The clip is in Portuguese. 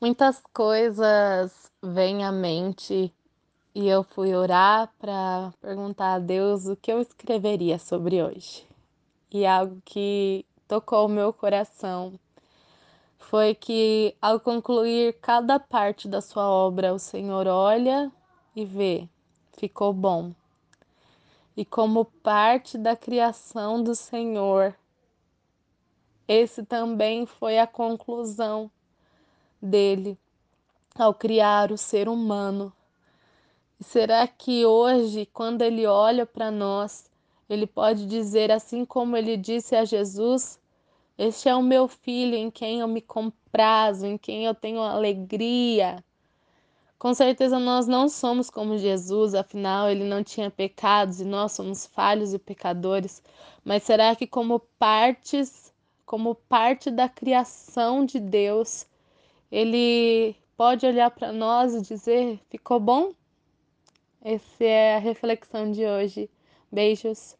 Muitas coisas vêm à mente e eu fui orar para perguntar a Deus o que eu escreveria sobre hoje. E algo que tocou o meu coração foi que, ao concluir cada parte da sua obra, o Senhor olha e vê, ficou bom. E como parte da criação do Senhor, esse também foi a conclusão dele ao criar o ser humano. E será que hoje, quando ele olha para nós, ele pode dizer assim como ele disse a Jesus: Este é o meu filho em quem eu me comprazo, em quem eu tenho alegria. Com certeza nós não somos como Jesus, afinal ele não tinha pecados e nós somos falhos e pecadores. Mas será que como partes, como parte da criação de Deus, ele pode olhar para nós e dizer: ficou bom? Essa é a reflexão de hoje. Beijos.